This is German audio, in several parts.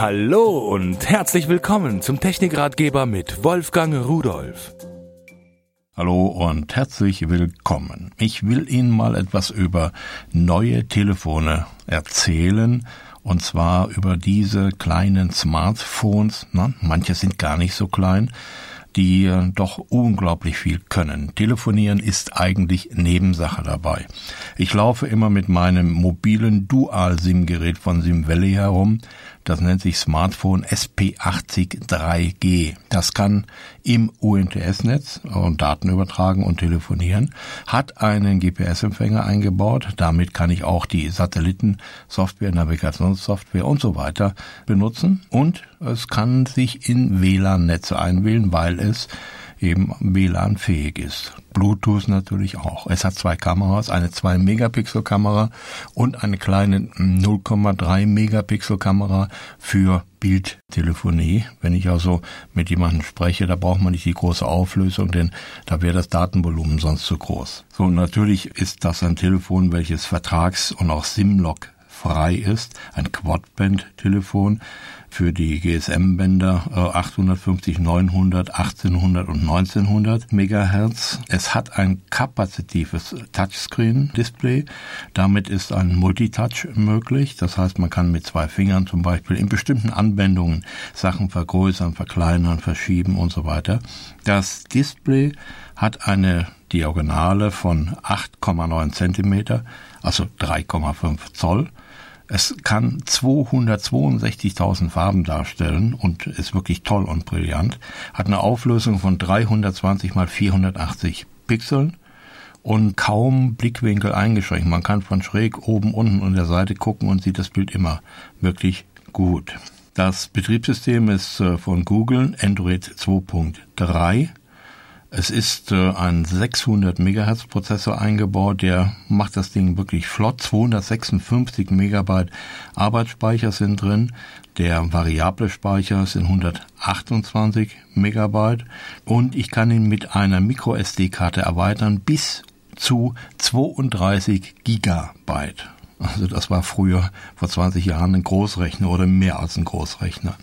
Hallo und herzlich willkommen zum Technikratgeber mit Wolfgang Rudolf. Hallo und herzlich willkommen. Ich will Ihnen mal etwas über neue Telefone erzählen und zwar über diese kleinen Smartphones. Na, manche sind gar nicht so klein die äh, doch unglaublich viel können. Telefonieren ist eigentlich Nebensache dabei. Ich laufe immer mit meinem mobilen Dual-SIM-Gerät von SIM Valley herum. Das nennt sich Smartphone SP80 3G. Das kann im UMTS-Netz Daten übertragen und telefonieren, hat einen GPS-Empfänger eingebaut. Damit kann ich auch die Satellitensoftware, Navigationssoftware und so weiter benutzen. Und es kann sich in WLAN-Netze einwählen, weil es eben WLAN-fähig ist. Bluetooth natürlich auch. Es hat zwei Kameras, eine 2-Megapixel-Kamera und eine kleine 0,3 Megapixel-Kamera für Bildtelefonie. Wenn ich also mit jemandem spreche, da braucht man nicht die große Auflösung, denn da wäre das Datenvolumen sonst zu groß. So, natürlich ist das ein Telefon, welches vertrags- und auch SIM-Log frei ist, ein Quadband-Telefon für die GSM-Bänder äh, 850, 900, 1800 und 1900 Megahertz. Es hat ein kapazitives Touchscreen-Display. Damit ist ein Multitouch möglich. Das heißt, man kann mit zwei Fingern zum Beispiel in bestimmten Anwendungen Sachen vergrößern, verkleinern, verschieben und so weiter. Das Display hat eine Diagonale von 8,9 Zentimeter, also 3,5 Zoll es kann 262.000 Farben darstellen und ist wirklich toll und brillant. Hat eine Auflösung von 320 mal 480 Pixeln und kaum Blickwinkel eingeschränkt. Man kann von schräg oben, unten und der Seite gucken und sieht das Bild immer wirklich gut. Das Betriebssystem ist äh, von Google Android 2.3 es ist äh, ein 600 Megahertz Prozessor eingebaut, der macht das Ding wirklich flott. 256 Megabyte Arbeitsspeicher sind drin. Der variable Speicher sind 128 Megabyte und ich kann ihn mit einer Micro SD Karte erweitern bis zu 32 Gigabyte. Also das war früher vor 20 Jahren ein Großrechner oder mehr als ein Großrechner.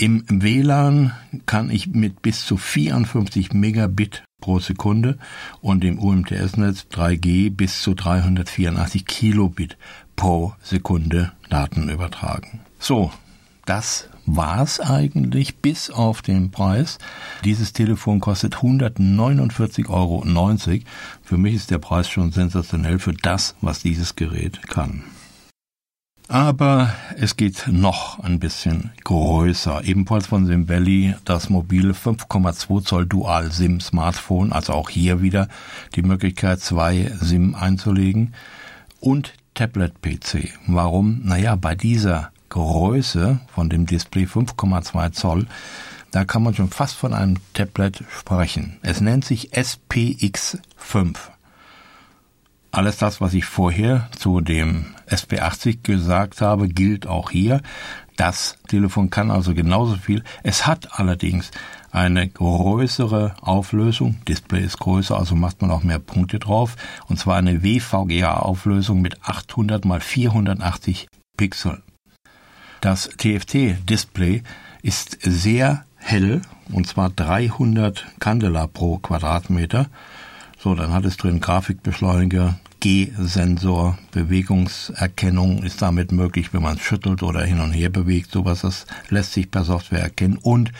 Im WLAN kann ich mit bis zu 54 Megabit pro Sekunde und im UMTS-Netz 3G bis zu 384 Kilobit pro Sekunde Daten übertragen. So, das war's eigentlich bis auf den Preis. Dieses Telefon kostet 149,90 Euro. Für mich ist der Preis schon sensationell für das, was dieses Gerät kann. Aber es geht noch ein bisschen größer. Ebenfalls von Sim Valley das mobile 5,2 Zoll Dual SIM Smartphone, also auch hier wieder die Möglichkeit, zwei SIM einzulegen. Und Tablet PC. Warum? Naja, bei dieser Größe von dem Display 5,2 Zoll, da kann man schon fast von einem Tablet sprechen. Es nennt sich SPX5. Alles das, was ich vorher zu dem SP80 gesagt habe, gilt auch hier. Das Telefon kann also genauso viel. Es hat allerdings eine größere Auflösung. Display ist größer, also macht man auch mehr Punkte drauf. Und zwar eine WVGA-Auflösung mit 800 mal 480 Pixeln. Das TFT-Display ist sehr hell, und zwar 300 Candela pro Quadratmeter. So, dann hat es drin Grafikbeschleuniger, G-Sensor, Bewegungserkennung ist damit möglich, wenn man es schüttelt oder hin und her bewegt. Sowas, das lässt sich per Software erkennen und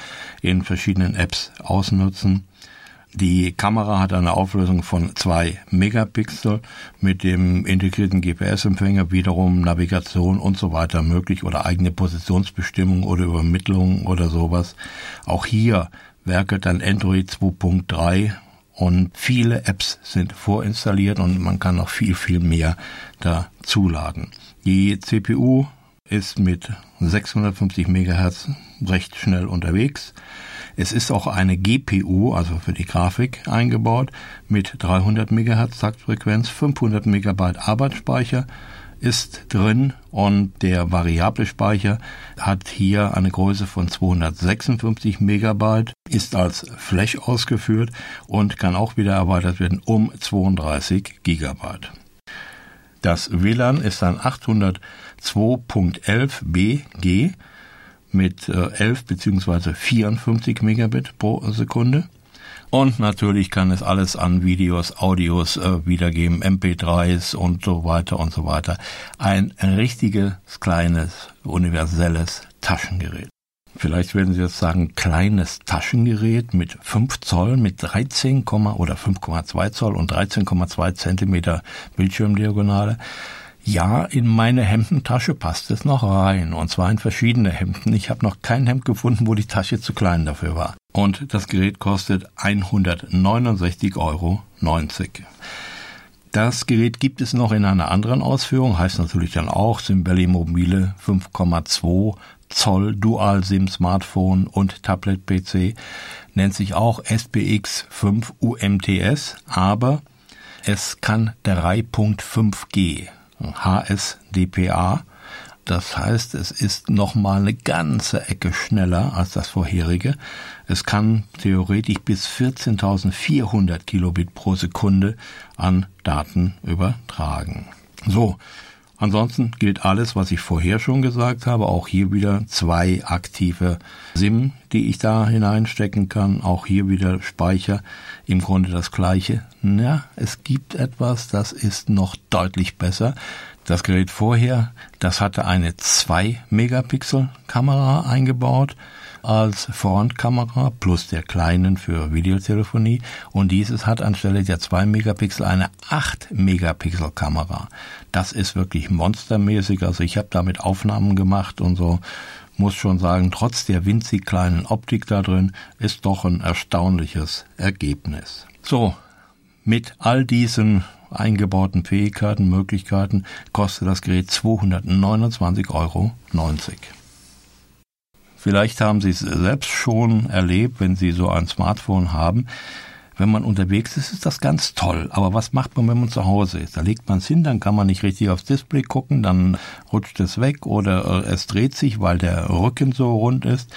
in verschiedenen Apps ausnutzen. Die Kamera hat eine Auflösung von zwei Megapixel mit dem integrierten GPS-Empfänger wiederum Navigation und so weiter möglich oder eigene Positionsbestimmung oder Übermittlung oder sowas. Auch hier werkelt ein Android 2.3 und viele Apps sind vorinstalliert und man kann noch viel, viel mehr dazuladen. Die CPU ist mit 650 MHz recht schnell unterwegs. Es ist auch eine GPU, also für die Grafik eingebaut, mit 300 MHz Taktfrequenz, 500 MB Arbeitsspeicher, ist drin und der variable Speicher hat hier eine Größe von 256 Megabyte, ist als Flash ausgeführt und kann auch wieder erweitert werden um 32 Gigabyte. Das WLAN ist ein 802.11 BG mit 11 bzw. 54 Megabit pro Sekunde. Und natürlich kann es alles an Videos, Audios äh, wiedergeben, MP3s und so weiter und so weiter. Ein richtiges, kleines, universelles Taschengerät. Vielleicht werden Sie jetzt sagen, kleines Taschengerät mit 5 Zoll, mit 13, oder 5,2 Zoll und 13,2 Zentimeter Bildschirmdiagonale. Ja, in meine Hemdentasche passt es noch rein, und zwar in verschiedene Hemden. Ich habe noch kein Hemd gefunden, wo die Tasche zu klein dafür war. Und das Gerät kostet 169,90 Euro. Das Gerät gibt es noch in einer anderen Ausführung, heißt natürlich dann auch Simbelli Mobile 5,2 Zoll Dual SIM Smartphone und Tablet PC, nennt sich auch SPX 5 UMTS, aber es kann 3.5G HSDPA. Das heißt, es ist nochmal eine ganze Ecke schneller als das vorherige. Es kann theoretisch bis 14.400 Kilobit pro Sekunde an Daten übertragen. So. Ansonsten gilt alles, was ich vorher schon gesagt habe. Auch hier wieder zwei aktive SIM, die ich da hineinstecken kann. Auch hier wieder Speicher. Im Grunde das gleiche. Ja, es gibt etwas, das ist noch deutlich besser. Das Gerät vorher, das hatte eine 2 Megapixel Kamera eingebaut als Frontkamera plus der kleinen für Videotelefonie und dieses hat anstelle der 2 Megapixel eine 8 Megapixel Kamera. Das ist wirklich monstermäßig, also ich habe damit Aufnahmen gemacht und so muss schon sagen, trotz der winzig kleinen Optik da drin ist doch ein erstaunliches Ergebnis. So, mit all diesen eingebauten Fähigkeiten, Möglichkeiten kostet das Gerät 229,90 Euro. Vielleicht haben Sie es selbst schon erlebt, wenn Sie so ein Smartphone haben. Wenn man unterwegs ist, ist das ganz toll. Aber was macht man, wenn man zu Hause ist? Da legt man es hin, dann kann man nicht richtig aufs Display gucken, dann rutscht es weg oder äh, es dreht sich, weil der Rücken so rund ist.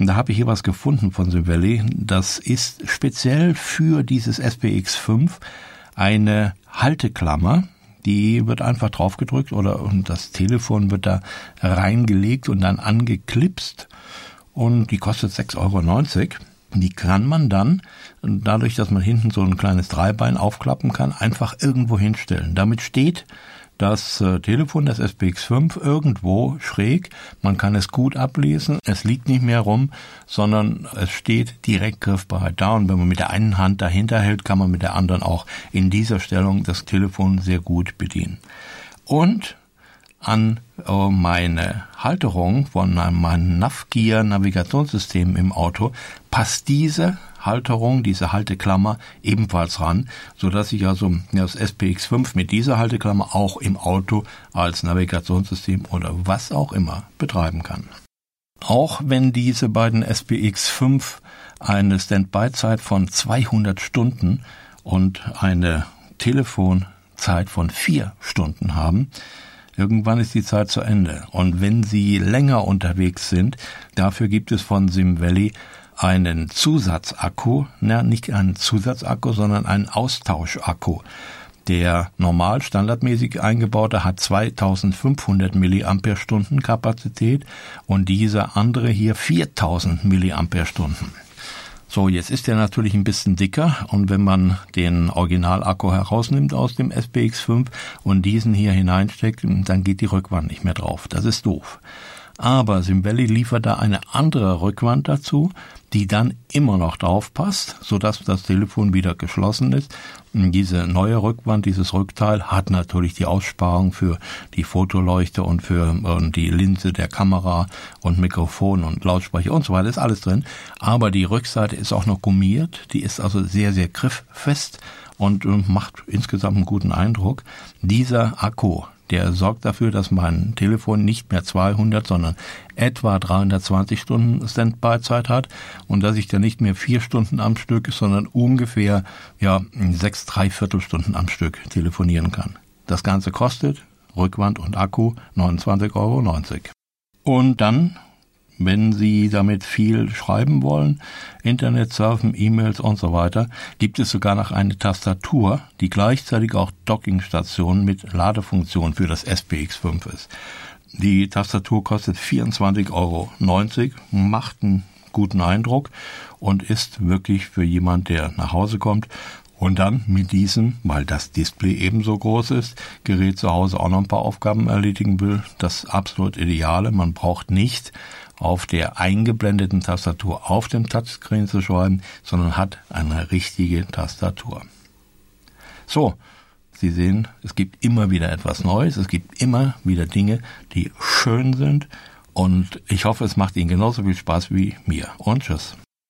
Und da habe ich hier was gefunden von Valley. Das ist speziell für dieses SPX5 eine Halteklammer, die wird einfach draufgedrückt oder und das Telefon wird da reingelegt und dann angeklipst und die kostet 6,90 Euro. Die kann man dann, dadurch, dass man hinten so ein kleines Dreibein aufklappen kann, einfach irgendwo hinstellen. Damit steht das äh, Telefon, das SPX5, irgendwo schräg. Man kann es gut ablesen. Es liegt nicht mehr rum, sondern es steht direkt griffbereit da. Und wenn man mit der einen Hand dahinter hält, kann man mit der anderen auch in dieser Stellung das Telefon sehr gut bedienen. Und an äh, meine Halterung von meinem Navgear Navigationssystem im Auto passt diese Halterung, diese Halteklammer ebenfalls ran, so dass ich also das SPX5 mit dieser Halteklammer auch im Auto als Navigationssystem oder was auch immer betreiben kann. Auch wenn diese beiden SPX5 eine Standby-Zeit von 200 Stunden und eine Telefonzeit von vier Stunden haben, Irgendwann ist die Zeit zu Ende. Und wenn Sie länger unterwegs sind, dafür gibt es von Sim Valley einen Zusatzakku, na, nicht einen Zusatzakku, sondern einen Austauschakku. Der normal standardmäßig eingebaute hat 2500 Milliampere-Stunden Kapazität und dieser andere hier 4000 Milliampere-Stunden. So, jetzt ist der natürlich ein bisschen dicker und wenn man den Originalakku herausnimmt aus dem SPX5 und diesen hier hineinsteckt, dann geht die Rückwand nicht mehr drauf. Das ist doof. Aber Simbelli liefert da eine andere Rückwand dazu, die dann immer noch drauf passt, sodass das Telefon wieder geschlossen ist. Diese neue Rückwand, dieses Rückteil hat natürlich die Aussparung für die Fotoleuchte und für und die Linse der Kamera und Mikrofon und Lautsprecher und so weiter ist alles drin. Aber die Rückseite ist auch noch gummiert, die ist also sehr, sehr grifffest und macht insgesamt einen guten Eindruck. Dieser Akku, der sorgt dafür, dass mein Telefon nicht mehr 200, sondern etwa 320 Stunden Standby-Zeit hat und dass ich dann nicht mehr vier Stunden am Stück, sondern ungefähr ja sechs Dreiviertelstunden am Stück telefonieren kann. Das Ganze kostet Rückwand und Akku 29,90 Euro. Und dann Wenn Sie damit viel schreiben wollen, Internet surfen, E-Mails und so weiter, gibt es sogar noch eine Tastatur, die gleichzeitig auch Dockingstation mit Ladefunktion für das SPX5 ist. Die Tastatur kostet 24,90 Euro, macht einen guten Eindruck und ist wirklich für jemand, der nach Hause kommt und dann mit diesem, weil das Display ebenso groß ist, Gerät zu Hause auch noch ein paar Aufgaben erledigen will, das absolut Ideale. Man braucht nicht auf der eingeblendeten Tastatur auf dem Touchscreen zu schreiben, sondern hat eine richtige Tastatur. So, Sie sehen, es gibt immer wieder etwas Neues, es gibt immer wieder Dinge, die schön sind und ich hoffe, es macht Ihnen genauso viel Spaß wie mir. Und tschüss.